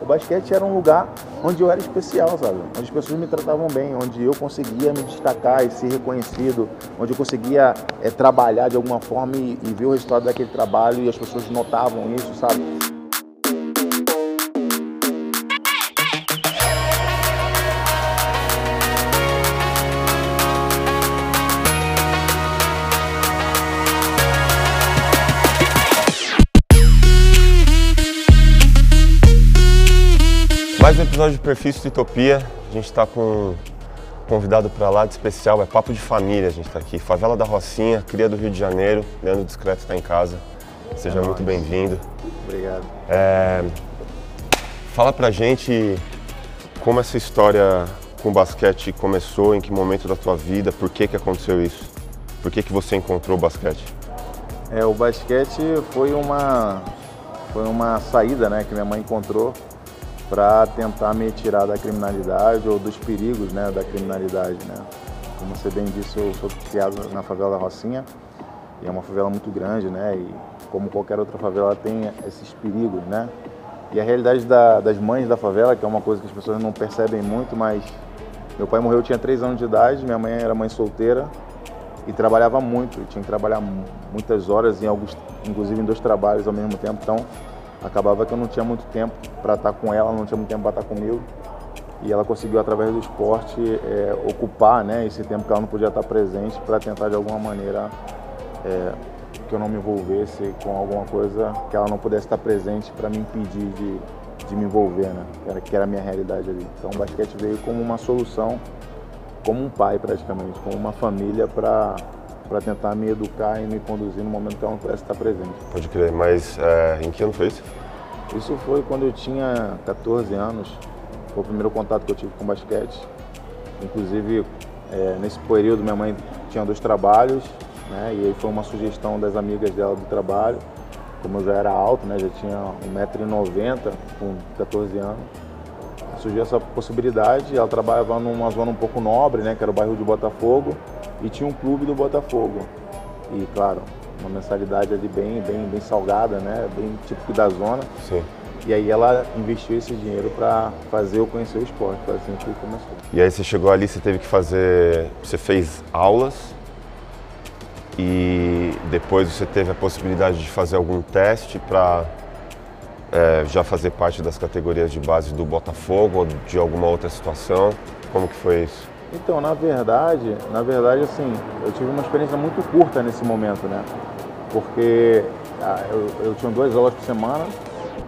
O basquete era um lugar onde eu era especial, sabe? Onde as pessoas me tratavam bem, onde eu conseguia me destacar e ser reconhecido, onde eu conseguia é, trabalhar de alguma forma e, e ver o resultado daquele trabalho e as pessoas notavam isso, sabe? Mais um episódio de Perfis de Utopia. A gente está com um convidado para lá de especial, é Papo de Família. A gente está aqui, Favela da Rocinha, cria do Rio de Janeiro. Leandro Discreto está em casa. Seja É muito bem-vindo. Obrigado. É, Fala pra gente como essa história com o basquete começou, em que momento da tua vida, por que que aconteceu isso? Por que que você encontrou o basquete? É, o basquete foi uma, foi uma saída né, que minha mãe encontrou para tentar me tirar da criminalidade ou dos perigos né, da criminalidade. Né? Como você bem disse, eu sou criado na favela da Rocinha e é uma favela muito grande, né? E como qualquer outra favela tem esses perigos, né? E a realidade da- das mães da favela, que é uma coisa que as pessoas não percebem muito, mas meu pai morreu, eu tinha 3 anos de idade, minha mãe era mãe solteira e trabalhava muito, tinha que trabalhar mu- muitas horas, em alguns, inclusive em dois trabalhos ao mesmo tempo, então acabava que eu não tinha muito tempo para estar com ela, não tinha muito tempo para estar comigo. E ela conseguiu, através do esporte, é, ocupar né, esse tempo que ela não podia estar presente para tentar, de alguma maneira, é, que eu não me envolvesse com alguma coisa que ela não pudesse estar presente para me impedir de, de me envolver, né? Que era, que era a minha realidade ali. Então o basquete veio como uma solução, como um pai praticamente, como uma família para para tentar me educar e me conduzir no momento que ela não pudesse estar presente. Pode crer, mas é, em que ano foi isso? Isso foi quando eu tinha 14 anos, foi o primeiro contato que eu tive com basquete. Inclusive, é, nesse período, minha mãe tinha dois trabalhos, né? E aí foi uma sugestão das amigas dela do trabalho. Como eu já era alto, né? Já tinha 1,90m com 14 anos. Surgiu essa possibilidade, ela trabalhava numa zona um pouco nobre, né? Que era o bairro de Botafogo, e tinha um clube do Botafogo. E, claro, uma mensalidade ali bem, bem, bem salgada, né? Bem típico da zona. Sim. E aí ela investiu esse dinheiro para fazer eu conhecer o esporte, foi assim que começou. E aí você chegou ali, você teve que fazer, você fez aulas e depois você teve a possibilidade de fazer algum teste para já fazer parte das categorias de base do Botafogo ou de alguma outra situação. Como que foi isso? Então, na verdade, na verdade, assim, eu tive uma experiência muito curta nesse momento, né? Porque ah, eu, eu tinha duas aulas por semana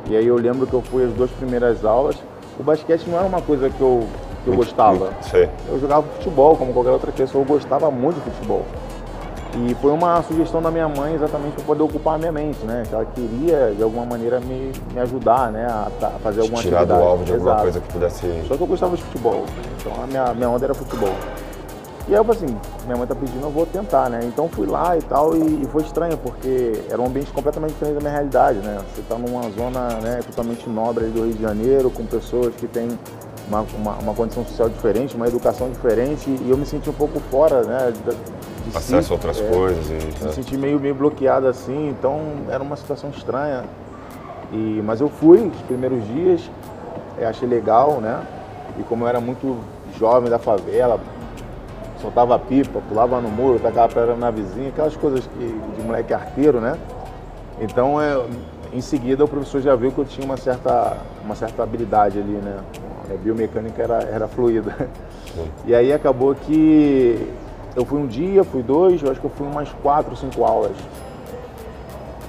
e aí eu lembro que eu fui as duas primeiras aulas. O basquete não era uma coisa que eu, que eu gostava. Sei. Eu jogava futebol, como qualquer outra pessoa, eu gostava muito de futebol. E foi uma sugestão da minha mãe exatamente para poder ocupar a minha mente, né? Que ela queria, de alguma maneira, me, me ajudar, né? A, fazer alguma Tirar do atividade. alvo de alguma Exato. coisa que pudesse. Só que eu gostava de futebol, então a minha, minha onda era futebol. E aí eu falei assim, minha mãe tá pedindo, eu vou tentar, né? Então fui lá e tal, e, e foi estranho, porque era um ambiente completamente diferente da minha realidade, né? Você tá numa zona né, totalmente nobre do Rio de Janeiro, com pessoas que têm uma, uma, uma condição social diferente, uma educação diferente, e eu me senti um pouco fora, né? da- Acesso si, a outras é, coisas e. me senti meio, meio bloqueado assim, então era uma situação estranha. E, mas eu fui os primeiros dias, eh, achei legal, né? E como eu era muito jovem da favela, soltava pipa, pulava no muro, tacava pedra na vizinha, aquelas coisas que, de moleque arteiro, né? Então, é, em seguida, o professor já viu que eu tinha uma certa, uma certa habilidade ali, né? A biomecânica era, era fluida. E aí acabou que eu fui um dia, fui dois, eu acho que eu fui umas quatro, cinco aulas.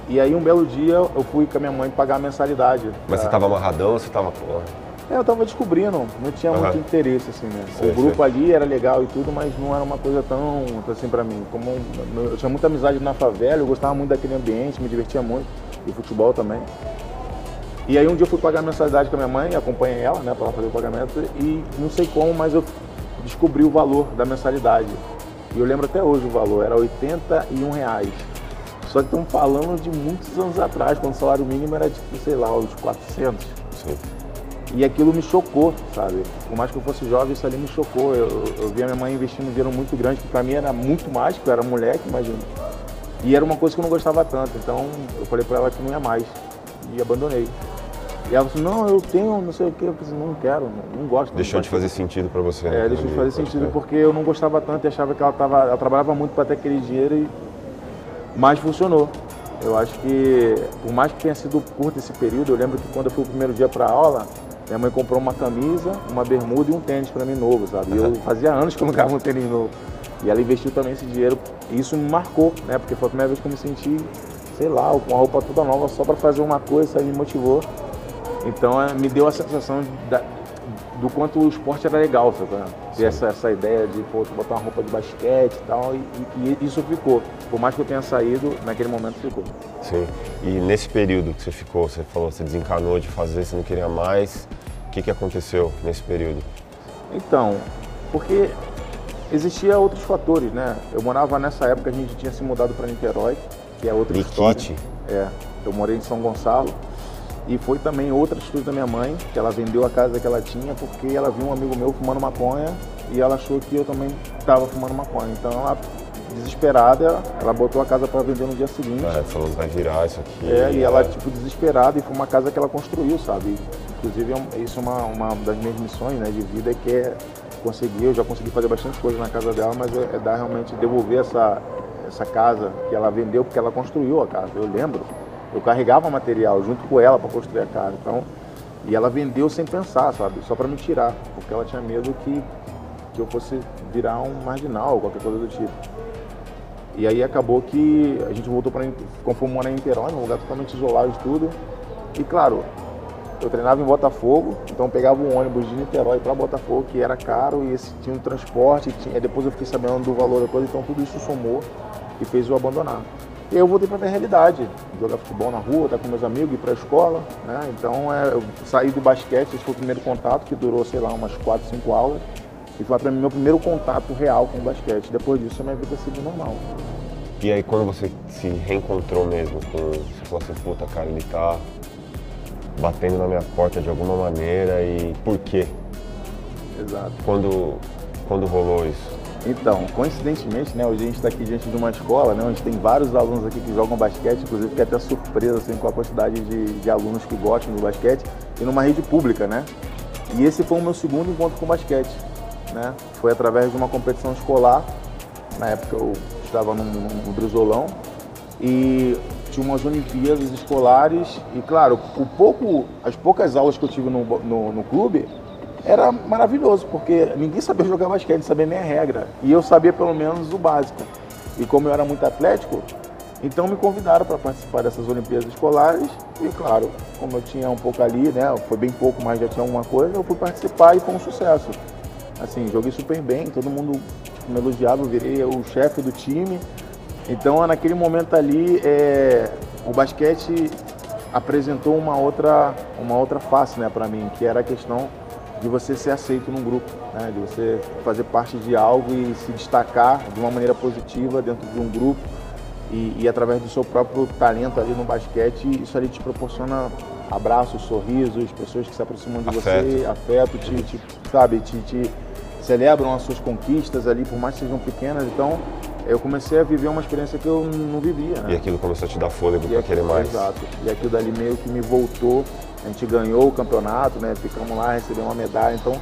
E aí um belo dia eu fui com a minha mãe pagar a mensalidade. Mas você pra- tava amarradão ou você tava. pô, É, eu tava descobrindo, não tinha Aham. muito interesse, assim, né? Sei, o grupo sei. ali era legal e tudo, mas não era uma coisa tão, assim, pra mim. Como eu tinha muita amizade na favela, eu gostava muito daquele ambiente, me divertia muito, e futebol também. E aí um dia eu fui pagar a mensalidade com a minha mãe, acompanhei ela, né, pra ela fazer o pagamento, e não sei como, mas eu descobri o valor da mensalidade. E eu lembro até hoje o valor, era 81 reais. Só que estamos falando de muitos anos atrás, quando o salário mínimo era tipo, sei lá, uns 400. Sim. E aquilo me chocou, sabe? Por mais que eu fosse jovem, isso ali me chocou. Eu, eu vi a minha mãe investindo um dinheiro muito grande, que pra mim era muito mais, porque eu era moleque, imagina. E era uma coisa que eu não gostava tanto, então eu falei pra ela que não ia mais. E abandonei. E ela falou assim, não, eu tenho não sei o quê. Eu falei não quero, não, não gosto. Deixou não de fazer sentido para você. É, deixou de fazer sentido porque eu não gostava tanto e achava que ela, tava, ela trabalhava muito para ter aquele dinheiro, e... mas funcionou. Eu acho que, por mais que tenha sido curto esse período, eu lembro que quando eu fui o primeiro dia para aula, minha mãe comprou uma camisa, uma bermuda e um tênis para mim novo, sabe? E eu fazia anos que eu não ganhava um tênis novo. E ela investiu também esse dinheiro e isso me marcou, né? Porque foi a primeira vez que eu me senti, sei lá, com uma roupa toda nova só para fazer uma coisa, isso aí me motivou. Então é, me deu a sensação da, do quanto o esporte era legal, sabe? Ter essa, essa ideia de pô, botar uma roupa de basquete e tal, e, e, isso ficou. Por mais que eu tenha saído, naquele momento ficou. Sim. E nesse período que você ficou, você falou, você desencanou de fazer, você não queria mais. O que, que aconteceu nesse período? Então, porque existia outros fatores, né? Eu morava nessa época, a gente tinha se mudado para Niterói, que é outra Liquite. história. É, eu morei em São Gonçalo. E foi também outra atitude da minha mãe, que ela vendeu a casa que ela tinha porque ela viu um amigo meu fumando maconha e ela achou que eu também estava fumando maconha. Então ela, desesperada, ela botou a casa para vender no dia seguinte. É, falou, vai virar isso aqui. É, e ela, tipo, desesperada, e foi uma casa que ela construiu, sabe? Inclusive, é isso é uma, uma das minhas missões né, de vida, que é conseguir, eu já consegui fazer bastante coisa na casa dela, mas é, é dar realmente, devolver essa, essa casa que ela vendeu, porque ela construiu a casa, eu lembro eu carregava material junto com ela para construir a casa. Então, e ela vendeu sem pensar, sabe? Só para me tirar, porque ela tinha medo que, que eu fosse virar um marginal, qualquer coisa do tipo. E aí acabou que a gente voltou para conforme morar em Niterói, num lugar totalmente isolado de tudo. E claro, eu treinava em Botafogo, então pegava um ônibus de Niterói para Botafogo, que era caro, e esse tinha um transporte, tinha, depois eu fiquei sabendo do valor da coisa, então tudo isso somou e fez eu abandonar. E eu voltei para a realidade, jogar futebol na rua, estar tá com meus amigos, ir para a escola. Né? Então é, eu saí do basquete, esse foi o primeiro contato, que durou, sei lá, umas 4, 5 aulas. E foi para mim meu primeiro contato real com o basquete. Depois disso a minha vida seguiu normal. E aí quando você se reencontrou mesmo com. Você falou assim, puta cara, ele tá batendo na minha porta de alguma maneira e por quê? Exato. Quando, quando rolou isso? Então, coincidentemente, né, hoje a gente está aqui diante de uma escola, né, onde tem vários alunos aqui que jogam basquete, inclusive fiquei até surpresa assim, com a quantidade de, de alunos que gostam do basquete, e numa rede pública, né? E esse foi o meu segundo encontro com basquete, né? Foi através de uma competição escolar, na época eu estava no, no Brizolão, e tinha umas Olimpíadas escolares, e claro, o pouco, as poucas aulas que eu tive no, no, no clube, era maravilhoso, porque ninguém sabia jogar basquete, não sabia nem a regra. E eu sabia pelo menos o básico. E como eu era muito atlético, então me convidaram para participar dessas Olimpíadas Escolares. E claro, como eu tinha um pouco ali, né? Foi bem pouco, mas já tinha alguma coisa, eu fui participar e foi um sucesso. Assim, joguei super bem, todo mundo tipo, me elogiava, eu virei o chefe do time. Então naquele momento ali, é, o basquete apresentou uma outra, uma outra face né, para mim, que era a questão de você ser aceito num grupo, né? de você fazer parte de algo e se destacar de uma maneira positiva dentro de um grupo e, e através do seu próprio talento ali no basquete, isso ali te proporciona abraços, sorrisos, pessoas que se aproximam de afeto. você, afeto, te, te sabe, te, te celebram as suas conquistas ali, por mais que sejam pequenas. Então, eu comecei a viver uma experiência que eu não vivia. Né? E aquilo começou a te dar fôlego para querer mais. Exato. E aquilo dali meio que me voltou a gente ganhou o campeonato, né? Ficamos lá, recebemos uma medalha. Então,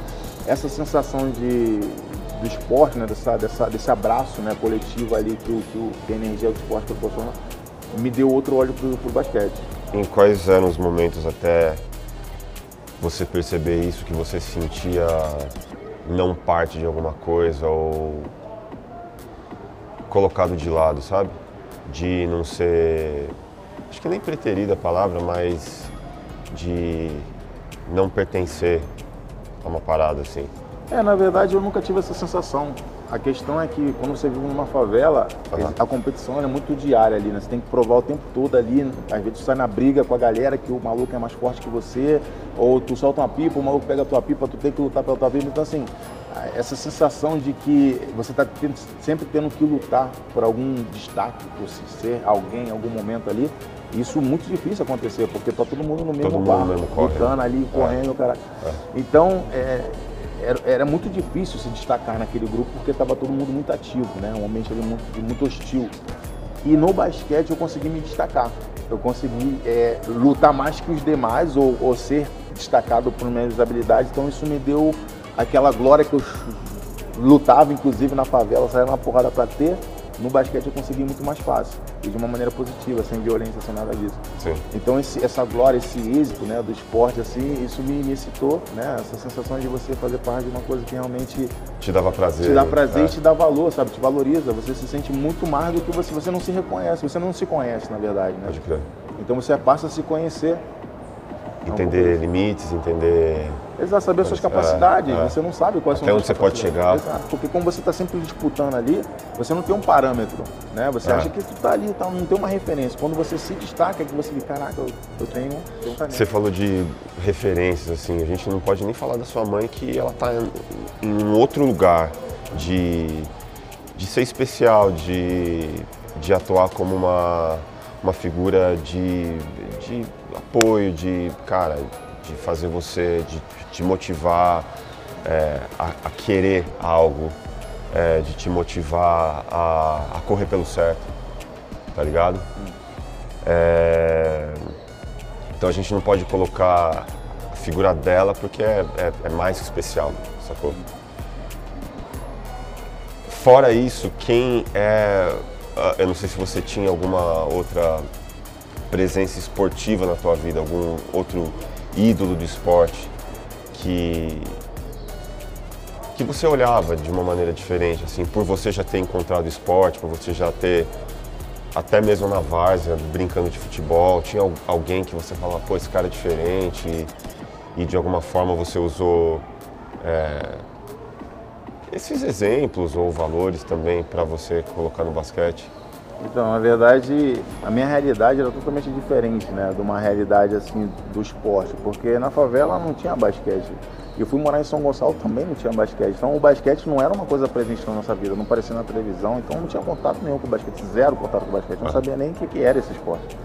essa sensação de, do esporte, né? Dessa, dessa, desse abraço né? coletivo ali que, o, que, o, que a energia do esporte proporciona, me deu outro olho pro, pro basquete. Em quais eram os momentos até você perceber isso, que você sentia não parte de alguma coisa ou colocado de lado, sabe? De não ser. Acho que nem preterida a palavra, mas de não pertencer a uma parada assim? É, na verdade eu nunca tive essa sensação. A questão é que quando você vive numa favela, uhum. a competição é muito diária ali, né? Você tem que provar o tempo todo ali. Às vezes tu sai na briga com a galera que o maluco é mais forte que você, ou tu solta uma pipa, o maluco pega a tua pipa, tu tem que lutar pela tua vida. Então assim, essa sensação de que você está sempre tendo que lutar por algum destaque, por ser alguém em algum momento ali, isso é muito difícil acontecer, porque tá todo mundo no mesmo todo barco, lutando ali, é. correndo, cara. É. Então, é, era, era, muito difícil se destacar naquele grupo, porque estava todo mundo muito ativo, né? Um ambiente ali muito, muito hostil. E no basquete eu consegui me destacar. eu consegui é, lutar mais que os demais ou, ou ser destacado por minhas habilidades. Então isso me deu aquela glória que eu lutava, inclusive na favela, saia na porrada para ter. No basquete eu consegui muito mais fácil e de uma maneira positiva, sem violência, sem nada disso. Sim. Então esse, essa glória, esse êxito né, do esporte, assim, isso me, me excitou, né? Essa sensação de você fazer parte de uma coisa que realmente Te dava prazer. te dá prazer é. e te dá valor, sabe? Te valoriza. Você se sente muito mais do que você. Você não se reconhece, você não se conhece, na verdade, né? Pode crer. Então você passa a se conhecer. Entender limites, entender. Exato, saber suas É, capacidades. é. Você não sabe quais Até são onde as você pode capacidades. chegar. Exato, porque como você está sempre disputando ali, você não tem um parâmetro, né? Você É. acha que tu tá ali, tá, não tem uma referência. Quando você se destaca, é que você diz, caraca, eu, eu tenho, tenho um talento. Você falou de referências, assim, a gente não pode nem falar da sua mãe que ela tá em um outro lugar de, de ser especial, de, de atuar como uma, uma figura de, de apoio, de, cara, de fazer você, de te motivar é, a, a querer algo, é, de te motivar a, a correr pelo certo, tá ligado? É, então a gente não pode colocar a figura dela porque é, é- é mais especial, sacou? Fora isso, quem é. ah, Eu não sei se você tinha alguma outra presença esportiva na tua vida, algum outro ídolo do esporte que. que você olhava de uma maneira diferente, assim, por você já ter encontrado esporte, por você já ter até mesmo na várzea, brincando de futebol, tinha al- alguém que você falava, pô, esse cara é diferente e, e de alguma forma você usou é, esses exemplos ou valores também para você colocar no basquete? Então, na verdade, a minha realidade era totalmente diferente, né, de uma realidade assim do esporte, porque na favela não tinha basquete. Eu fui morar em São Gonçalo também não tinha basquete. Então o basquete não era uma coisa presente na nossa vida, não aparecia na televisão, então não tinha contato nenhum com o basquete, zero contato com o basquete, não Ah. sabia nem o que, que era esse esporte.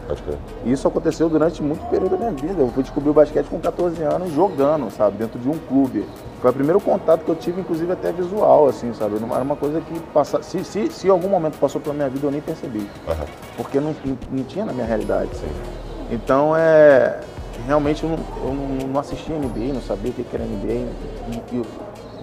E isso aconteceu durante muito período da minha vida. Eu fui descobrir o basquete com 14 anos jogando, sabe, dentro de um clube. Foi o primeiro contato que eu tive, inclusive até visual, assim, sabe? Era uma coisa que passa... se, se, se em algum momento passou pela minha vida eu nem percebi, Aham. porque não, não, tinha na minha realidade. Então é realmente eu não, eu não- assistia NBA, não sabia o que era NBA. Eu-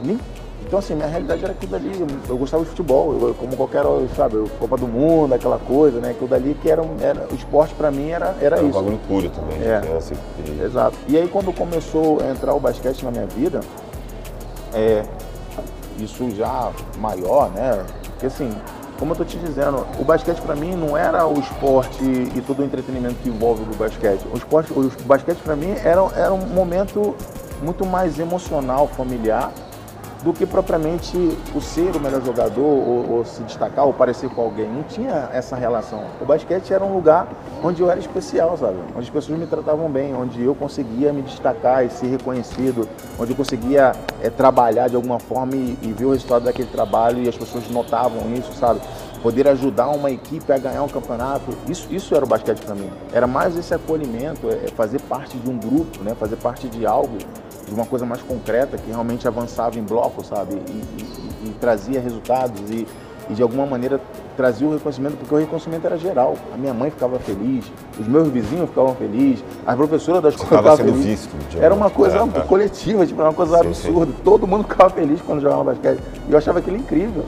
nem- então assim, minha realidade era aquilo dali. Eu, eu gostava de futebol, eu- como qualquer, sabe, Copa do Mundo, aquela coisa, né? Aquilo dali que era, um- era o esporte pra mim era, era Era um isso. bagulho puro também, É. criança e- Exato. E aí quando começou a entrar o basquete na minha vida, é, isso já maior, né? Porque assim, como eu tô te dizendo, o basquete pra mim não era o esporte e todo o entretenimento que envolve o basquete. O, esporte, o basquete pra mim era, era um momento muito mais emocional, familiar, do que propriamente o ser o melhor jogador ou, ou se destacar ou parecer com alguém. Não tinha essa relação. O basquete era um lugar onde eu era especial, sabe? Onde as pessoas me tratavam bem, onde eu conseguia me destacar e ser reconhecido, onde eu conseguia eh, trabalhar de alguma forma e, e ver o resultado daquele trabalho e as pessoas notavam isso, sabe? Poder ajudar uma equipe a ganhar um campeonato, isso, isso era o basquete para mim. Era mais esse acolhimento, é, fazer parte de um grupo, né? Fazer parte de algo de uma coisa mais concreta que realmente avançava em bloco, sabe? E, e- e trazia resultados e, e de alguma maneira trazia o reconhecimento, porque o reconhecimento era geral. A minha mãe ficava feliz, os meus vizinhos ficavam felizes, as professoras da escola ficavam felizes. visto Era uma coisa é, é. coletiva, tipo, era uma coisa Sim, absurda. Todo mundo ficava feliz quando jogava basquete. E eu achava aquilo incrível.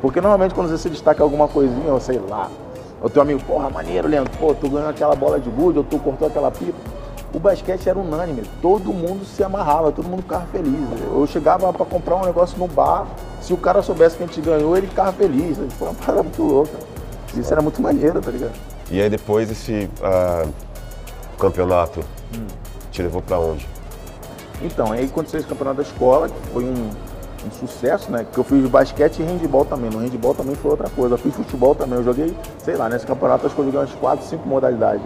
Porque normalmente quando você se destaca alguma coisinha, ou sei lá, o teu amigo, porra, maneiro, Leandro, pô, tu ganhou aquela bola de gude, ou tu cortou aquela pipa. O basquete era unânime, todo mundo se amarrava, todo mundo ficava feliz. Eu chegava para comprar um negócio no bar, se o cara soubesse que a gente ganhou, ele ficava feliz. Foi uma parada muito louca. Isso era muito maneiro, tá ligado? E aí depois esse ah, campeonato Hum. te levou pra onde? Então, aí aconteceu esse campeonato da escola, que foi um, um sucesso, né? Que eu fiz basquete e handball também. No handball também foi outra coisa. Eu fiz futebol também. Eu joguei, sei lá, nesse campeonato acho que eu joguei umas 4, 5 modalidades.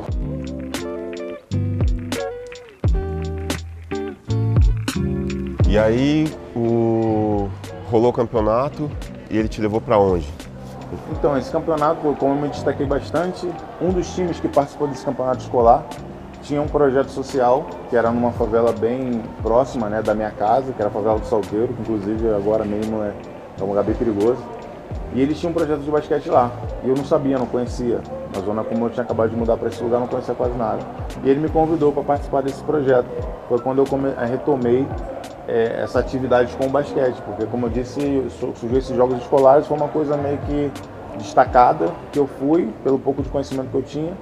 E aí o... rolou o campeonato e ele te levou pra onde? Então, esse campeonato, como eu me destaquei bastante, um dos times que participou desse campeonato escolar tinha um projeto social, que era numa favela bem próxima né, da minha casa, que era a favela do Salgueiro, que inclusive agora mesmo é, é um lugar bem perigoso. E eles tinham um projeto de basquete lá. E eu não sabia, não conhecia. Uma zona como eu tinha acabado de mudar para esse lugar, não conhecia quase nada. E ele me convidou para participar desse projeto. Foi quando eu come... retomei é, essa atividade com o basquete, porque como eu disse, surgiu esses jogos escolares, foi uma coisa meio que destacada que eu fui, pelo pouco de conhecimento que eu tinha,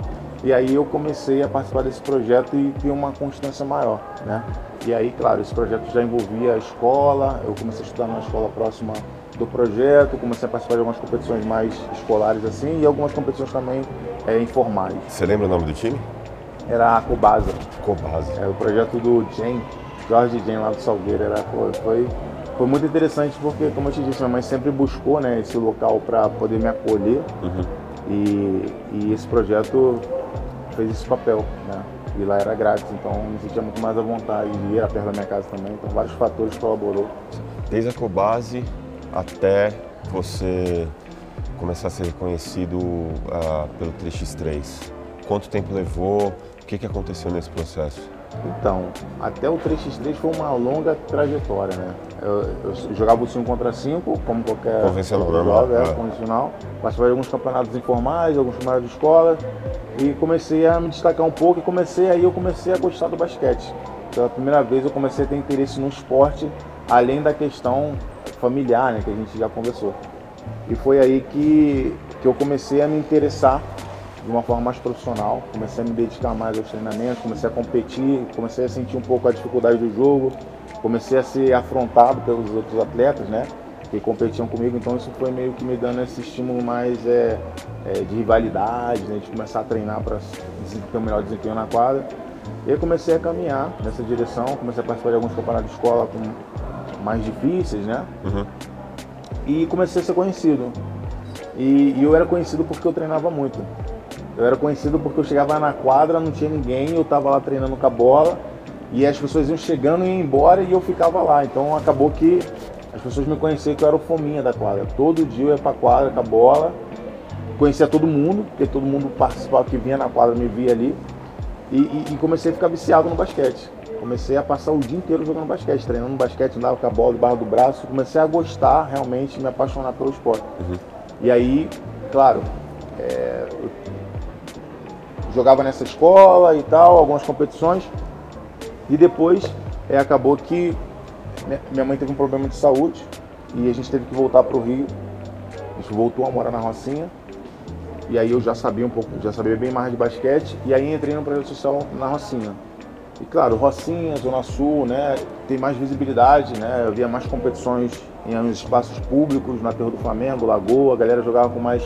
e aí eu comecei a participar desse projeto e ter uma constância maior, né? E aí, claro, esse projeto já envolvia a escola, eu comecei a estudar numa escola próxima do projeto, comecei a participar de algumas competições mais escolares assim e algumas competições também é, informais. Você lembra o nome do time? Era a Cobasa. Cobasa. É o projeto do Jen, Jorge Jen lá do Salgueiro. Era, foi, foi muito interessante porque, como eu te disse, minha mãe sempre buscou né, esse local para poder me acolher uhum. e, e esse projeto fez esse papel, né? E lá era grátis, então me sentia muito mais à vontade de ir a perto da minha casa também. Então vários fatores colaborou. Desde a Cobase até você começar a ser reconhecido uh, pelo 3x3. Quanto tempo levou? O que, que aconteceu nesse processo? Então, até o 3x3 foi uma longa trajetória, né? Eu, eu jogava o 5 contra 5, como qualquer convencional, normal, é, é. convencional. Participava de alguns campeonatos informais, alguns campeonatos de escola e comecei a me destacar um pouco e comecei aí eu comecei a gostar do basquete. Pela primeira vez eu comecei a ter interesse no esporte, além da questão familiar, né, que a gente já conversou. E foi aí que, que eu comecei a me interessar de uma forma mais profissional, comecei a me dedicar mais aos treinamentos, comecei a competir, comecei a sentir um pouco a dificuldade do jogo, comecei a ser afrontado pelos outros atletas, né? Que competiam comigo, então isso foi meio que me dando esse estímulo mais é, é, de rivalidade, né? de começar a treinar para ter um melhor desempenho na quadra. E aí comecei a caminhar nessa direção, comecei a participar de alguns campeonatos de escola com mais difíceis, né? Uhum. E comecei a ser conhecido. E, e eu era conhecido porque eu treinava muito. Eu era conhecido porque eu chegava na quadra, não tinha ninguém, eu estava lá treinando com a bola e as pessoas iam chegando e iam embora e eu ficava lá. Então acabou que as pessoas me conheciam que eu era o fominha da quadra. Todo dia eu ia pra quadra com a bola, conhecia todo mundo, porque todo mundo participava que vinha na quadra me via ali. E, e, e, comecei a ficar viciado no basquete. Comecei a passar o dia inteiro jogando basquete, treinando basquete, andava com a bola debaixo do braço. Comecei a gostar realmente, me apaixonar pelo esporte. Uhum. E aí, claro, é, jogava nessa escola e tal, algumas competições. E depois é, acabou que minha mãe teve um problema de saúde e a gente teve que voltar para o Rio. A gente voltou a morar na Rocinha. E aí eu já sabia um pouco, já sabia bem mais de basquete. E aí entrei no projeto social na Rocinha. E claro, Rocinha, Zona Sul, né, tem mais visibilidade, né? Eu via mais competições em espaços públicos, na Terra do Flamengo, Lagoa, a galera jogava com mais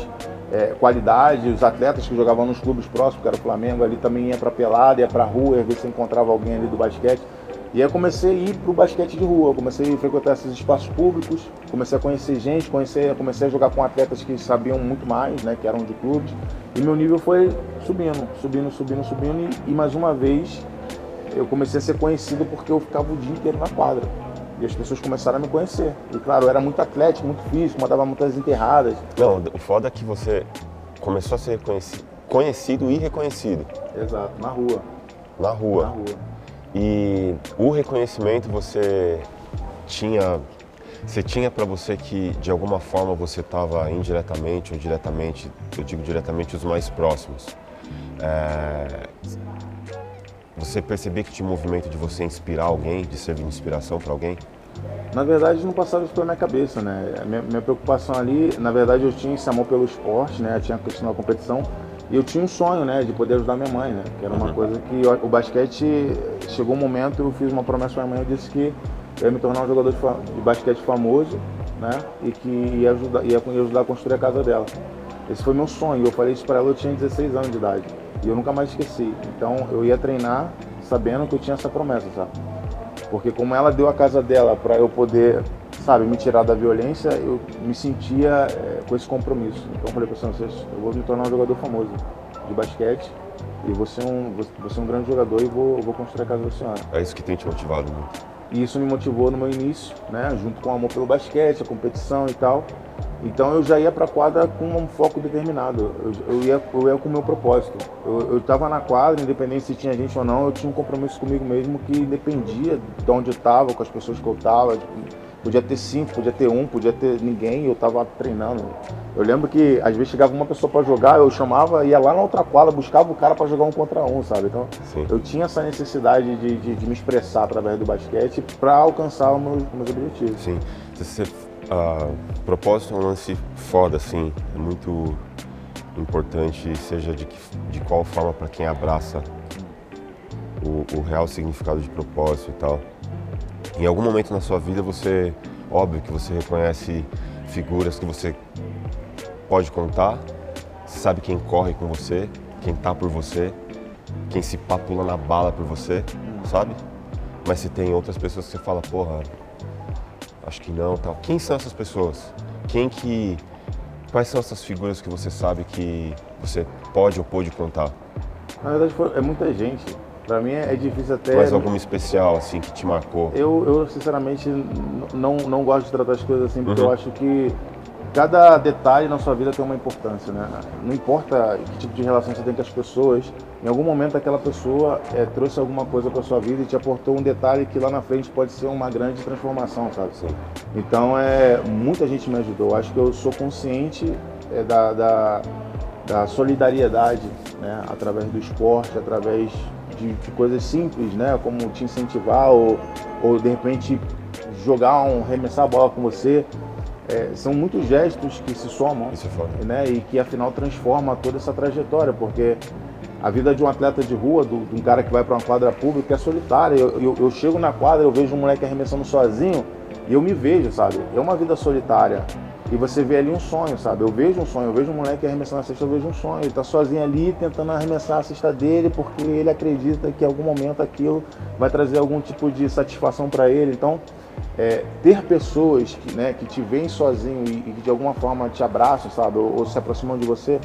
é, qualidade, os atletas que jogavam nos clubes próximos, que era o Flamengo, ali também ia para pelada, ia para rua, às vezes você encontrava alguém ali do basquete. E aí comecei a ir para o basquete de rua, comecei a frequentar esses espaços públicos, comecei a conhecer gente, comecei, comecei a jogar com atletas que sabiam muito mais, né, que eram de clubes, e meu nível foi subindo, subindo, subindo, subindo, e, e mais uma vez eu comecei a ser conhecido porque eu ficava o dia inteiro na quadra. E as pessoas começaram a me conhecer. E claro, eu era muito atlético, muito físico, mandava muitas enterradas. Não, o foda é que você começou a ser conhecido e reconhecido. Exato, na rua. Na rua. Na rua. E o reconhecimento você tinha você tinha para você que de alguma forma você estava indiretamente ou diretamente, eu digo diretamente os mais próximos. É, você percebia que tinha um movimento de você inspirar alguém, de servir de inspiração para alguém? Na verdade, não passava isso pela minha cabeça, né? Minha, minha, preocupação ali, na verdade, eu tinha esse amor pelo esporte, né? Eu tinha a questão da competição e eu tinha um sonho, né? De poder ajudar minha mãe, né? Que era uma uhum. coisa que o basquete chegou um momento, eu fiz uma promessa para minha mãe, eu disse que eu ia me tornar um jogador de, de basquete famoso, né? E que ia ajudar, ia, ia ajudar a construir a casa dela. Esse foi meu sonho. Eu falei isso para ela, eu tinha 16 anos de idade. E eu nunca mais esqueci. Então eu ia treinar sabendo que eu tinha essa promessa, sabe? Porque como ela deu a casa dela para eu poder, sabe, me tirar da violência, eu me sentia é, com esse compromisso. Então eu falei para vocês, eu vou me tornar um jogador famoso de basquete e vou ser um, vou ser um grande jogador e vou, vou construir a casa da senhora. É isso que tem te motivado muito. E isso me motivou no meu início, né, junto com o amor pelo basquete, a competição e tal. Então eu já ia para a quadra com um foco determinado. Eu, eu, ia, eu ia com o meu propósito. Eu estava na quadra, independente se tinha gente ou não, eu tinha um compromisso comigo mesmo que dependia de onde eu estava, com as pessoas que eu estava. Podia ter cinco, podia ter um, podia ter ninguém, eu estava treinando. Eu lembro que às vezes chegava uma pessoa para jogar, eu chamava, ia lá na outra quadra, buscava o cara para jogar um contra um, sabe? Então Sim. eu tinha essa necessidade de, de, de me expressar através do basquete para alcançar os meus, meus objetivos. Sim. Você, uh, propósito é um lance foda, assim. É muito importante, seja de, que, de qual forma para quem abraça o, o real significado de propósito e tal. Em algum momento na sua vida você, óbvio que você reconhece figuras que você pode contar, você sabe quem corre com você, quem tá por você, quem se papula na bala por você, sabe? Mas se tem outras pessoas que você fala, porra, acho que não, tal. Quem são essas pessoas? Quem que quais são essas figuras que você sabe que você pode ou pôde contar? Na verdade é muita gente. Pra mim é difícil até. Mas alguma especial, assim, que te marcou? Eu, eu sinceramente, não, não gosto de tratar as coisas assim, porque uhum. eu acho que cada detalhe na sua vida tem uma importância, né? Não importa que tipo de relação você tem com as pessoas, em algum momento aquela pessoa é, trouxe alguma coisa para sua vida e te aportou um detalhe que lá na frente pode ser uma grande transformação, sabe? Então, é, muita gente me ajudou. Acho que eu sou consciente é, da, da, da, solidariedade, né? Através do esporte, através de, de, coisas simples, né? Como te incentivar ou, ou de repente jogar um, remessar a bola com você é, são muitos gestos que se somam é né, e que afinal transforma toda essa trajetória, porque a vida de um atleta de rua, do, de um cara que vai para uma quadra pública, é solitária. Eu, eu, eu, chego na quadra, eu vejo um moleque arremessando sozinho e eu me vejo, sabe? É uma vida solitária. E você vê ali um sonho, sabe? Eu vejo um sonho, eu vejo um moleque arremessando a cesta, eu vejo um sonho. Ele tá sozinho ali tentando arremessar a cesta dele porque ele acredita que em algum momento aquilo vai trazer algum tipo de satisfação para ele. Então, é, ter pessoas que, né, que te veem sozinho e, que de alguma forma te abraçam, sabe, ou, ou, se aproximam de você,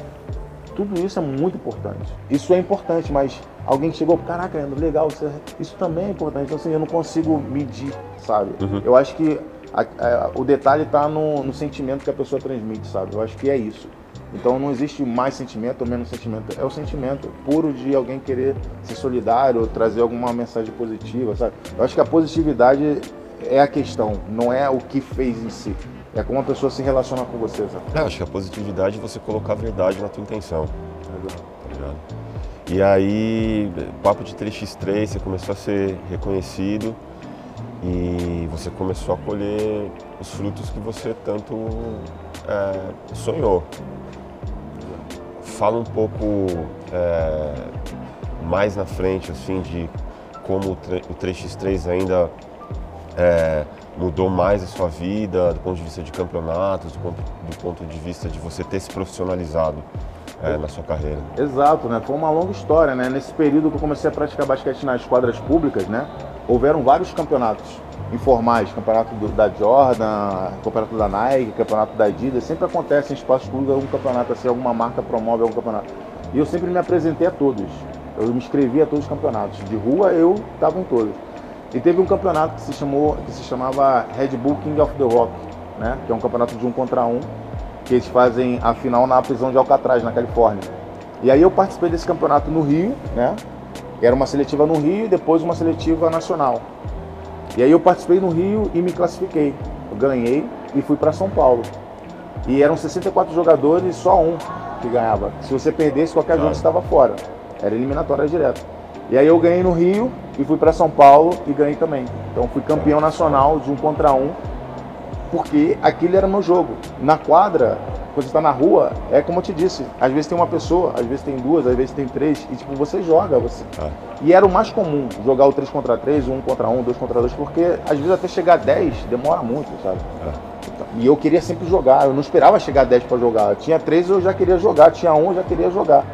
tudo isso é muito importante. Isso é importante, mas alguém que chegou, caraca, legal, isso, isso também é importante. Então, assim, eu não consigo medir, sabe? Uhum. Eu acho que a, a, o detalhe está no, no sentimento que a pessoa transmite, sabe? Eu acho que é isso. Então não existe mais sentimento ou menos sentimento. É o sentimento puro de alguém querer ser solidário, trazer alguma mensagem positiva, sabe? Eu acho que a positividade é a questão, não é o que fez em si. É como a pessoa se relaciona com você, sabe? É, acho que a positividade é você colocar a verdade na tua intenção. Tá e aí, papo de 3x3, você começou a ser reconhecido e você começou a colher os frutos que você tanto é, sonhou. Fala um pouco é, mais na frente, assim, de como o 3x3 ainda é, mudou mais a sua vida do ponto de vista de campeonatos, do ponto, do ponto de vista de você ter se profissionalizado é, na sua carreira? Exato, né? Foi uma longa história, né? Nesse período que eu comecei a praticar basquete nas quadras públicas, né? Houveram vários campeonatos informais, campeonato do, da Jordan, campeonato da Nike, campeonato da Adidas, sempre acontece em espaços públicos algum campeonato assim, alguma marca promove algum campeonato. E eu sempre me apresentei a todos. Eu me inscrevi a todos os campeonatos. De rua eu estava em todos. E teve um campeonato que se, chamou, que se chamava Red Bull King of the Rock, né? que é um campeonato de um contra um, que eles fazem a final na prisão de Alcatraz, na Califórnia. E aí eu participei desse campeonato no Rio, né? Era uma seletiva no Rio e depois uma seletiva nacional. E aí eu participei no Rio e me classifiquei. Eu ganhei e fui para São Paulo. E eram 64 jogadores e só um que ganhava. Se você perdesse, qualquer jogo estava fora. Era eliminatória direto. E aí eu ganhei no Rio e fui para São Paulo e ganhei também. Então fui campeão nacional de um contra um, porque aquele era meu jogo. Na quadra, quando você está na rua, é como eu te disse, às vezes tem uma pessoa, às vezes tem duas, às vezes tem três, e tipo, você joga. Você... Ah. E era o mais comum, jogar o 3 contra 3, um contra um, dois contra dois, porque às vezes até chegar a 10 demora muito, sabe? Ah. E eu queria sempre jogar, eu não esperava chegar a 10 para jogar. Eu tinha 3 eu já queria jogar, tinha um eu já queria jogar.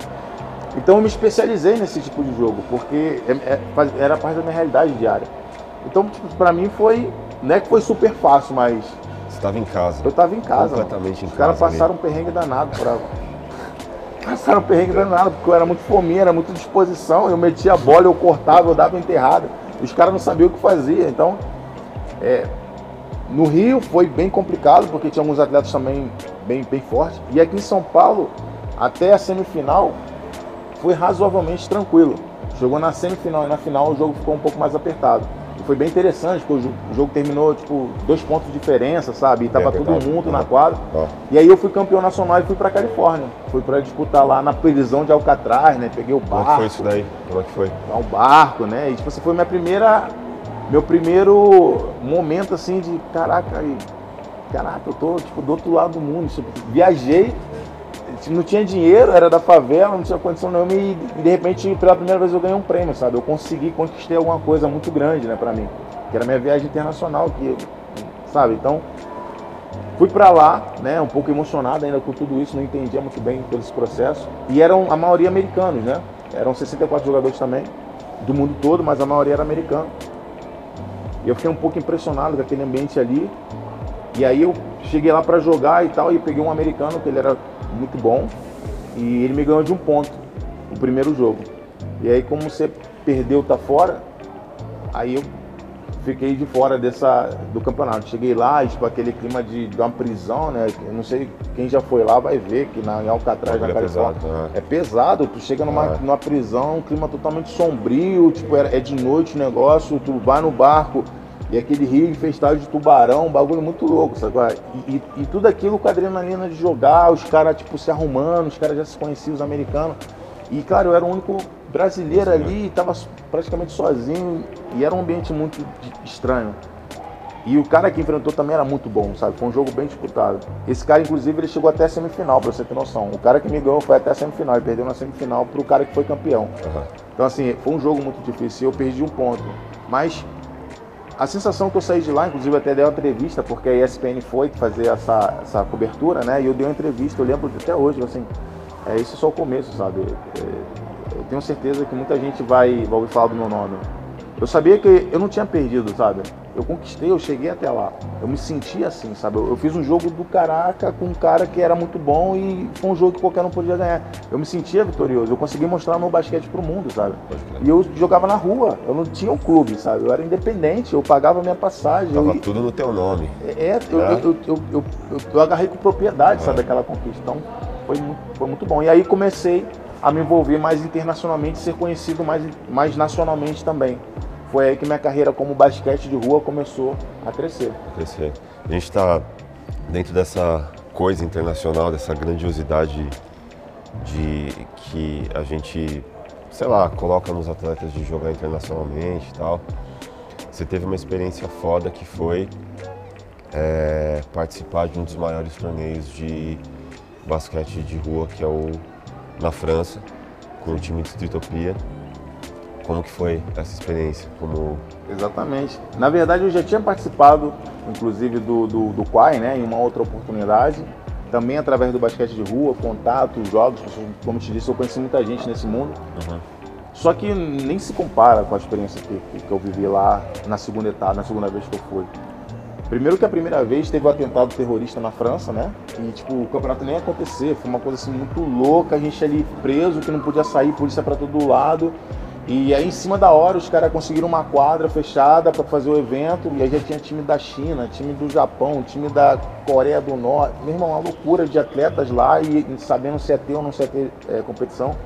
Então eu me especializei nesse tipo de jogo, porque é, é, era parte da minha realidade diária. Então, tipo, pra mim foi. Não é que foi super fácil, mas. Você estava em casa. Eu estava em casa. Completamente mano. em Os caras passaram ali. um perrengue danado pra. Passaram um perrengue danado, porque eu era muito fominha, era muita disposição. Eu metia a bola, eu cortava, eu dava enterrada. Os caras não sabiam o que fazia. Então, é, no Rio foi bem complicado, porque tinha alguns atletas também bem, bem fortes. E aqui em São Paulo, até a semifinal, foi razoavelmente tranquilo. Jogou na semifinal e na final o jogo ficou um pouco mais apertado. E foi bem interessante, porque o jogo terminou, tipo, dois pontos de diferença, sabe? E tava é, todo mundo na quadra. E aí eu fui campeão nacional e fui pra Califórnia. Fui pra disputar lá na prisão de Alcatraz, né? Peguei o barco. Como foi isso daí? Como é que foi? O barco, né? E tipo, assim, foi minha primeira. Meu primeiro momento assim de caraca, caraca, eu tô tipo, do outro lado do mundo. Tipo, viajei não tinha dinheiro, era da favela, não tinha condição nenhuma e de repente pela primeira vez eu ganhei um prêmio, sabe? Eu consegui conquistar alguma coisa muito grande, né, para mim, que era minha viagem internacional, que, sabe? Então, fui para lá, né, um pouco emocionado ainda com tudo isso, não entendia muito bem todo esse processo. E eram a maioria americanos, né? Eram 64 jogadores também, do mundo todo, mas a maioria era americano. E eu fiquei um pouco impressionado com aquele ambiente ali. E aí eu cheguei lá para jogar e tal, e peguei um americano que ele era muito bom. E ele me ganhou de um ponto no primeiro jogo. E aí como você perdeu, tá fora, aí eu fiquei de fora dessa, do campeonato. Cheguei lá, tipo, aquele clima de, de uma prisão, né? Eu não sei quem já foi lá vai ver que na, em Alcatraz, na é Califórnia, pesado, né? é pesado. Tu chega numa, é. numa prisão, um clima totalmente sombrio, tipo, é, é de noite o negócio, tu vai no barco, e aquele rio infestado de tubarão, um bagulho muito louco, sabe? E, e, e, tudo aquilo com a adrenalina de jogar, os caras tipo se arrumando, os caras já se conheciam, os americanos. E claro, eu era o único brasileiro ali, estava praticamente sozinho e era um ambiente muito estranho. E o cara que enfrentou também era muito bom, sabe? Foi um jogo bem disputado. Esse cara, inclusive, ele chegou até a semifinal, pra você ter noção. O cara que me ganhou foi até a semifinal, e perdeu na semifinal pro cara que foi campeão. Uhum. Então, assim, foi um jogo muito difícil. Eu perdi um ponto. Mas a sensação que eu saí de lá, inclusive até dei uma entrevista, porque a ESPN foi fazer essa, essa cobertura, né? E eu dei uma entrevista, eu lembro até hoje, assim, é, isso é só o começo, sabe? É, eu tenho certeza que muita gente vai, vai ouvir falar do meu nome. Eu sabia que eu não tinha perdido, sabe? Eu conquistei, eu cheguei até lá. Eu me senti assim, sabe? Eu, fiz um jogo do caraca com um cara que era muito bom e foi um jogo que qualquer um podia ganhar. Eu me sentia vitorioso, eu consegui mostrar meu basquete pro mundo, sabe? E eu jogava na rua, eu não tinha um clube, sabe? Eu era independente, eu pagava minha passagem. Tava eu... tudo no teu nome. É, é eu, eu, eu, eu, agarrei com propriedade, sabe, aquela conquista. Então foi muito, foi muito bom. E aí comecei a me envolver mais internacionalmente, ser conhecido mais, mais nacionalmente também foi aí que minha carreira como basquete de rua começou a crescer. Crescer. A gente está dentro dessa coisa internacional, dessa grandiosidade de que a gente, sei lá, coloca nos atletas de jogar internacionalmente e tal. Você teve uma experiência foda que foi é, participar de um dos maiores torneios de basquete de rua, que é o na França, com o time de Streetopia. Como que foi essa experiência? Como... Exatamente. Na verdade, eu já tinha participado, inclusive, do, do, do Quai, né, em uma outra oportunidade. Também através do basquete de rua, contato, jogos. Como te disse, eu conheci muita gente nesse mundo. Uhum. Só que nem se compara com a experiência que, que eu vivi lá na segunda etapa, na segunda vez que eu fui. Primeiro que a primeira vez teve o um atentado terrorista na França, né? E tipo, o campeonato nem ia acontecer. Foi uma coisa assim muito louca, a gente ali preso, que não podia sair, polícia para todo lado. E aí, em cima da hora, os caras conseguiram uma quadra fechada para fazer o evento. E aí já tinha time da China, time do Japão, time da Coreia do Norte. Meu irmão, uma loucura de atletas lá e sabendo se ia ter ou não se ia ter é, competição.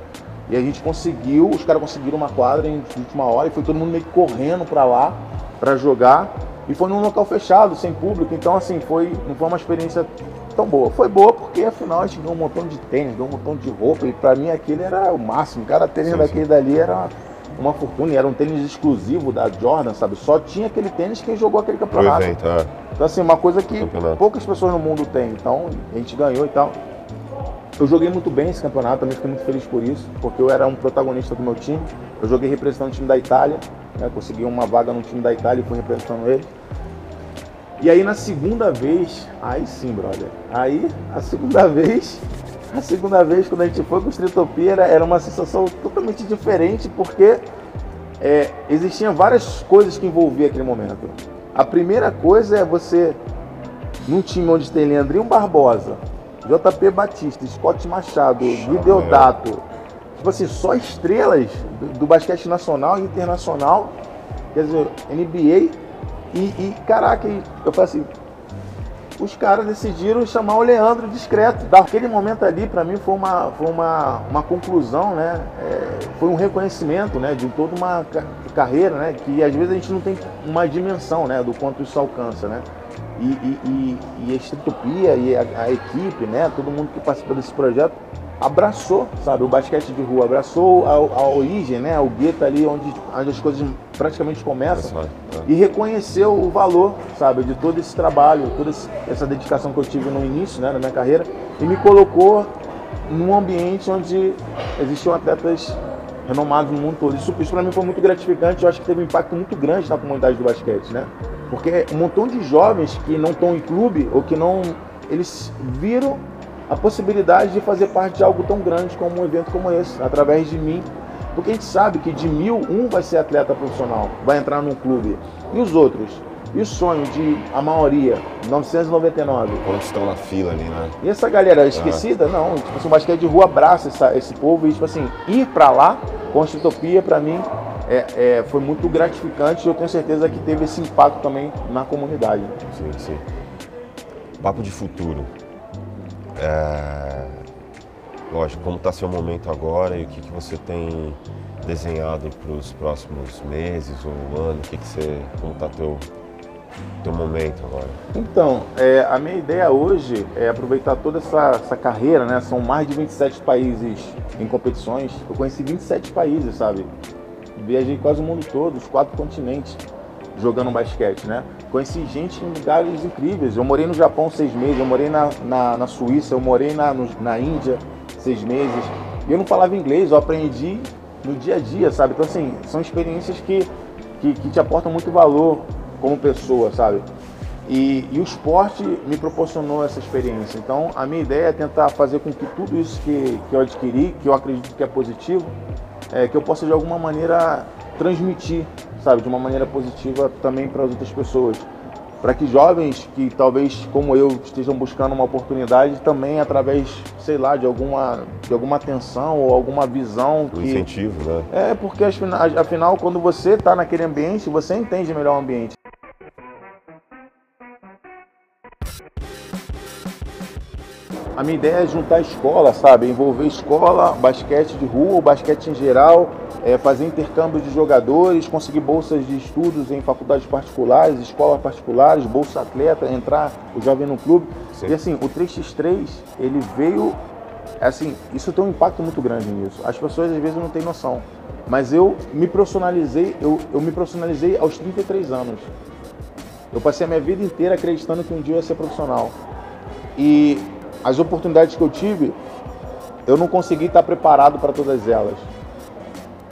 E a gente conseguiu, os caras conseguiram uma quadra em última hora e foi todo mundo meio correndo para lá para jogar. E foi num local fechado, sem público. Então, assim, foi, não foi uma experiência tão boa. Foi boa porque afinal a gente ganhou um montão de tênis, ganhou um montão de roupa. E para mim aquele era o máximo. Cada tênis sim, daquele sim. dali era uma fortuna e era um tênis exclusivo da Jordan, sabe? Só tinha aquele tênis quem jogou aquele campeonato. Evento, é. Então, assim, uma coisa que poucas pessoas no mundo têm. Então, a gente ganhou e tal. Eu joguei muito bem esse campeonato, também fiquei muito feliz por isso, porque eu era um protagonista do meu time. Eu joguei representando o time da Itália, né? consegui uma vaga no time da Itália e fui representando ele. E aí na segunda vez, aí sim, brother. Aí, a segunda vez, a segunda vez, quando a gente foi com o Streetopia, era uma sensação totalmente diferente, porque é, existiam várias coisas que envolviam aquele momento. A primeira coisa é você, num time onde tem Leandrinho Barbosa, JP Batista, Scott Machado, Videodato, tipo assim, só estrelas do, do basquete nacional e internacional, quer dizer, NBA, e, e caraca, eu falei assim, os caras decidiram chamar o Leandro discreto. Daquele momento ali, para mim, foi uma, foi uma, uma conclusão, né? É, foi um reconhecimento né? de toda uma carreira, né? Que às vezes a gente não tem uma dimensão né? do quanto isso alcança, né? E, e, e, e a Estritopia e a, a, equipe, né? Todo mundo que participou desse projeto abraçou, sabe, o basquete de rua, abraçou a, a origem, né, o gueto ali onde, onde as coisas praticamente começam. É. e reconheceu o valor, sabe, de todo esse trabalho, toda essa dedicação que eu tive no início, né, na minha carreira. E me colocou num ambiente onde existiam atletas renomados no mundo todo. Isso, isso para mim foi muito gratificante, eu acho que teve um impacto muito grande na comunidade do basquete, né? Porque um montão de jovens que não estão em clube ou que não eles viram a possibilidade de fazer parte de algo tão grande como um evento como esse, através de mim. Porque a gente sabe que de mil, um vai ser atleta profissional, vai entrar num clube. E os outros? E o sonho de a maioria, 999? Quando estão na fila ali, né? E essa galera esquecida? Não, tipo assim, o basquete de rua abraça essa, esse povo e, tipo assim, ir para lá, com a Utopia, para mim, é, é, foi muito gratificante e eu tenho certeza que teve esse impacto também na comunidade. Sim, sim. Papo de futuro. É... Lógico, como está seu momento agora e o que, que você tem desenhado para os próximos meses ou ano? O que, que você, como está teu teu momento agora? Então, é, a minha ideia hoje é aproveitar toda essa, essa carreira, né? São mais de 27 países em competições. Eu conheci 27 países, sabe? Viajei quase o mundo todo, os quatro continentes jogando basquete, né? Conheci gente em lugares incríveis. Eu morei no Japão seis meses, eu morei na, na, na Suíça, eu morei na, no, na Índia seis meses. E eu não falava inglês, eu aprendi no dia a dia, sabe? Então, assim, são experiências que, que, que te aportam muito valor como pessoa, sabe? E, e, o esporte me proporcionou essa experiência. Então, a minha ideia é tentar fazer com que tudo isso que, que eu adquiri, que eu acredito que é positivo, é, que eu possa de alguma maneira transmitir sabe, de uma maneira positiva também para as outras pessoas. Para que jovens que talvez como eu estejam buscando uma oportunidade também através, sei lá, de alguma, de alguma atenção ou alguma visão. Um que... incentivo, né? É, porque afinal, quando você está naquele ambiente, você entende melhor o ambiente. A minha ideia é juntar escola, sabe? Envolver escola, basquete de rua, basquete em geral, é, fazer intercâmbio de jogadores, conseguir bolsas de estudos em faculdades particulares, escolas particulares, bolsa atleta, entrar o jovem no clube. Sim. E assim, o 3x3, ele veio, assim, isso tem um impacto muito grande nisso. As pessoas às vezes não têm noção. Mas eu me profissionalizei, eu, eu me profissionalizei aos 33 anos. Eu passei a minha vida inteira acreditando que um dia eu ia ser profissional. E as oportunidades que eu tive, eu não consegui estar preparado para todas elas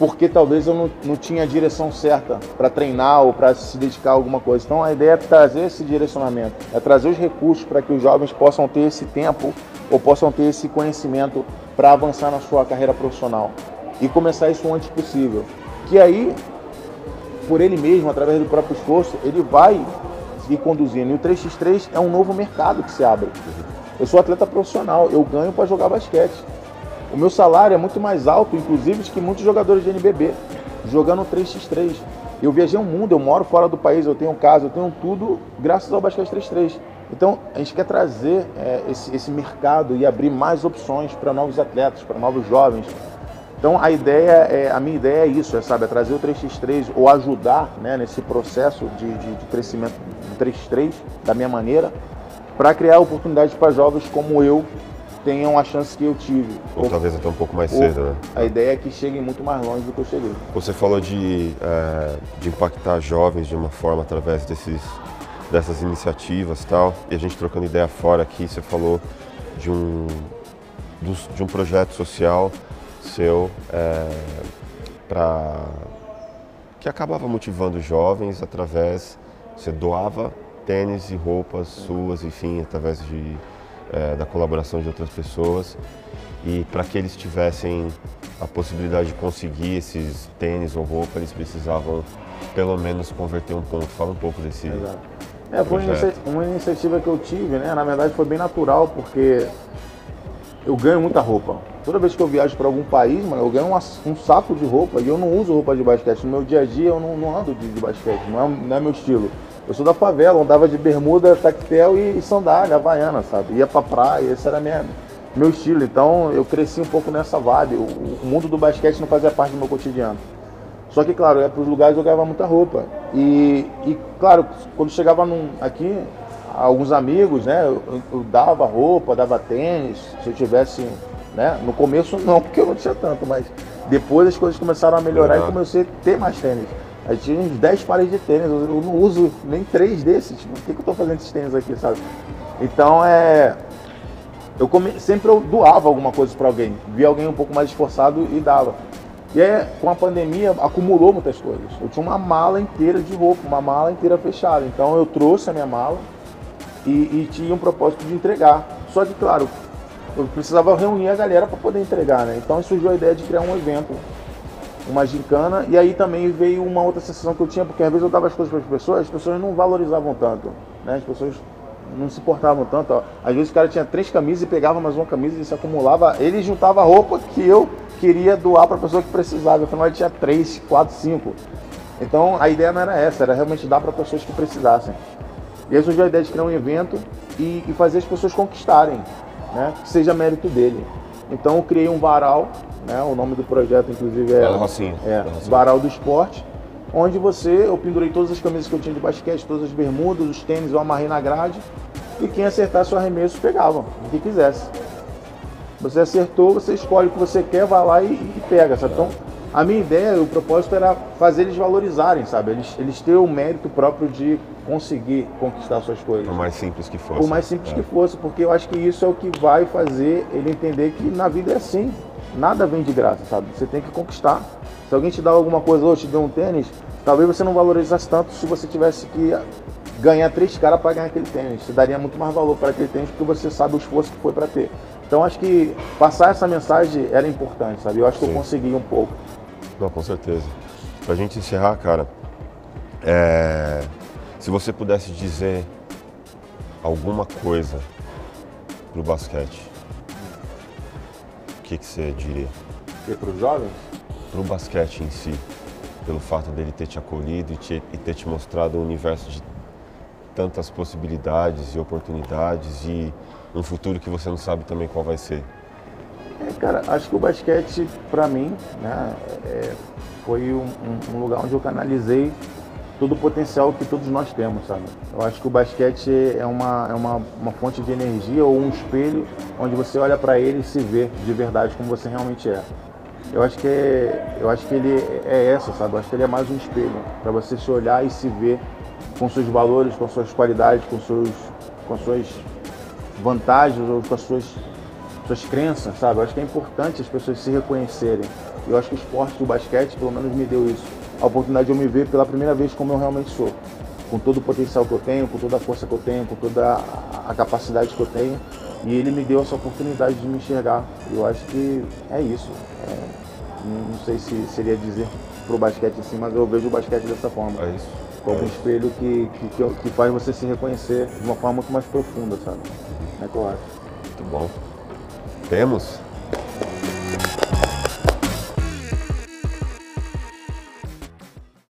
porque talvez eu não, não tinha a direção certa para treinar ou para se dedicar a alguma coisa. Então a ideia é trazer esse direcionamento, é trazer os recursos para que os jovens possam ter esse tempo ou possam ter esse conhecimento para avançar na sua carreira profissional e começar isso o antes possível. Que aí, por ele mesmo, através do próprio esforço, ele vai ir conduzindo. E o 3x3 é um novo mercado que se abre. Eu sou atleta profissional, eu ganho para jogar basquete. O meu salário é muito mais alto, inclusive, que muitos jogadores de NBB, jogando 3x3. Eu viajei o mundo, eu moro fora do país, eu tenho casa, eu tenho tudo graças ao basquete 3x3. Então, a gente quer trazer é, esse, esse mercado e abrir mais opções para novos atletas, para novos jovens. Então, a ideia, é, a minha ideia é isso, é, sabe, é trazer o 3x3 ou ajudar né, nesse processo de, de, de crescimento do 3x3 da minha maneira, para criar oportunidades para jovens como eu, tenham a chance que eu tive. Ou, ou talvez até um pouco mais cedo, né? A ideia é que cheguem muito mais longe do que eu cheguei. Você falou de, é, de impactar jovens de uma forma através desses, dessas iniciativas e tal, e a gente trocando ideia fora aqui, você falou de um, de um projeto social seu é, para que acabava motivando jovens através, você doava tênis e roupas suas, enfim, através de é, da colaboração de outras pessoas e para que eles tivessem a possibilidade de conseguir esses tênis ou roupa, eles precisavam pelo menos converter um ponto. Fala um pouco desse. Exato. É, foi uma iniciativa que eu tive, né? Na verdade foi bem natural, porque eu ganho muita roupa. Toda vez que eu viajo para algum país, mano, eu ganho uma, um saco de roupa e eu não uso roupa de basquete. No meu dia a dia eu não, não ando de, de basquete, não é, não é meu estilo. Eu sou da favela, andava de bermuda, tactel e sandália, havaiana, sabe? Ia pra praia, esse era minha, meu estilo. Então eu cresci um pouco nessa vibe. O, o mundo do basquete não fazia parte do meu cotidiano. Só que, claro, eu ia para os lugares eu ganhava muita roupa. E, e claro, quando chegava num, aqui, alguns amigos, né, eu, eu, dava roupa, dava tênis, se eu tivesse, né, no começo não, porque eu não tinha tanto, mas depois as coisas começaram a melhorar uhum. e comecei a ter mais tênis. Aí tinha uns 10 pares de tênis, eu não uso nem três desses, tipo, por que, que eu estou fazendo esses tênis aqui, sabe? Então é. Eu come... sempre eu doava alguma coisa para alguém, via alguém um pouco mais esforçado e dava. E aí, com a pandemia, acumulou muitas coisas. Eu tinha uma mala inteira de roupa, uma mala inteira fechada. Então eu trouxe a minha mala e, e tinha um propósito de entregar. Só que, claro, eu precisava reunir a galera para poder entregar, né? Então surgiu a ideia de criar um evento, uma gincana, e aí também veio uma outra sensação que eu tinha, porque às vezes eu dava as coisas para as pessoas, as pessoas não valorizavam tanto, né? As pessoas não se portavam tanto. Ó. Às vezes o cara tinha três camisas e pegava mais uma camisa e se acumulava. Ele juntava a roupa que eu queria doar para a pessoa que precisava. Afinal, ele tinha três, quatro, cinco. Então a ideia não era essa, era realmente dar para pessoas que precisassem. E aí surgiu a ideia de criar um evento e, e fazer as pessoas conquistarem, né? que seja mérito dele. Então eu criei um varal, né? o nome do projeto inclusive é, é Varal do Esporte onde você, eu pendurei todas as camisas que eu tinha de basquete, todas as bermudas, os tênis, eu amarrei na grade e quem acertasse o arremesso pegava, o que quisesse. Você acertou, você escolhe o que você quer, vai lá e, e pega, sabe? Então, a minha ideia, o propósito era fazer eles valorizarem, sabe? Eles, eles terem o mérito próprio de conseguir conquistar suas coisas. Por mais simples que fosse. Por mais simples é. que fosse, porque eu acho que isso é o que vai fazer ele entender que na vida é assim. Nada vem de graça, sabe? Você tem que conquistar. Se alguém te dá alguma coisa ou te deu um tênis, talvez você não valorizasse tanto se você tivesse que ganhar três caras para ganhar aquele tênis. Você daria muito mais valor para aquele tênis porque você sabe o esforço que foi para ter. Então acho que passar essa mensagem era importante, sabe? Eu acho que Sim. eu consegui um pouco. Não, com certeza. Pra gente encerrar, cara, é... se você pudesse dizer alguma coisa pro basquete, que, que você diria? E para os jovens? Pro basquete em si, pelo fato dele ter te acolhido e, te, e ter te mostrado um universo de tantas possibilidades e oportunidades e um futuro que você não sabe também qual vai ser. É, cara, acho que o basquete, para mim, né, é, foi um, um, lugar onde eu canalizei todo o potencial que todos nós temos, sabe? Eu acho que o basquete é uma, é uma, uma fonte de energia ou um espelho onde você olha para ele e se vê de verdade como você realmente é. Eu acho que é, eu acho que ele é essa, sabe? Eu acho que ele é mais um espelho para você se olhar e se ver com seus valores, com suas qualidades, com seus, com suas vantagens ou com as suas suas crenças, sabe? Eu acho que é importante as pessoas se reconhecerem. Eu acho que o esporte do basquete, pelo menos, me deu isso. A oportunidade de eu me ver pela primeira vez como eu realmente sou. Com todo o potencial que eu tenho, com toda a força que eu tenho, com toda a capacidade que eu tenho. E ele me deu essa oportunidade de me enxergar. Eu acho que é isso. É, não sei se seria dizer pro basquete assim, mas eu vejo o basquete dessa forma. É isso. Como é um espelho que, que, que, faz você se reconhecer de uma forma muito mais profunda, sabe? É que eu acho. Muito bom. Temos?